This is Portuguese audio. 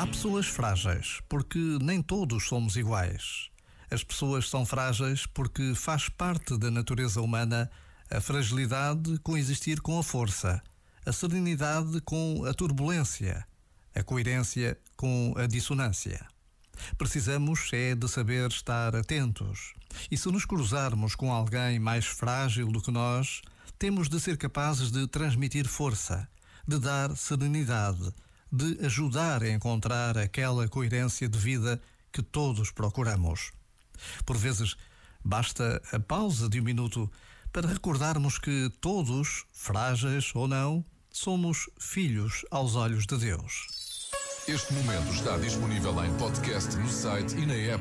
Há pessoas frágeis, porque nem todos somos iguais. As pessoas são frágeis porque faz parte da natureza humana a fragilidade coexistir com a força, a serenidade com a turbulência, a coerência com a dissonância. Precisamos é de saber estar atentos. E se nos cruzarmos com alguém mais frágil do que nós, temos de ser capazes de transmitir força, de dar serenidade, de ajudar a encontrar aquela coerência de vida que todos procuramos. Por vezes, basta a pausa de um minuto para recordarmos que todos, frágeis ou não, somos filhos aos olhos de Deus. Este momento está disponível em podcast no site e na app.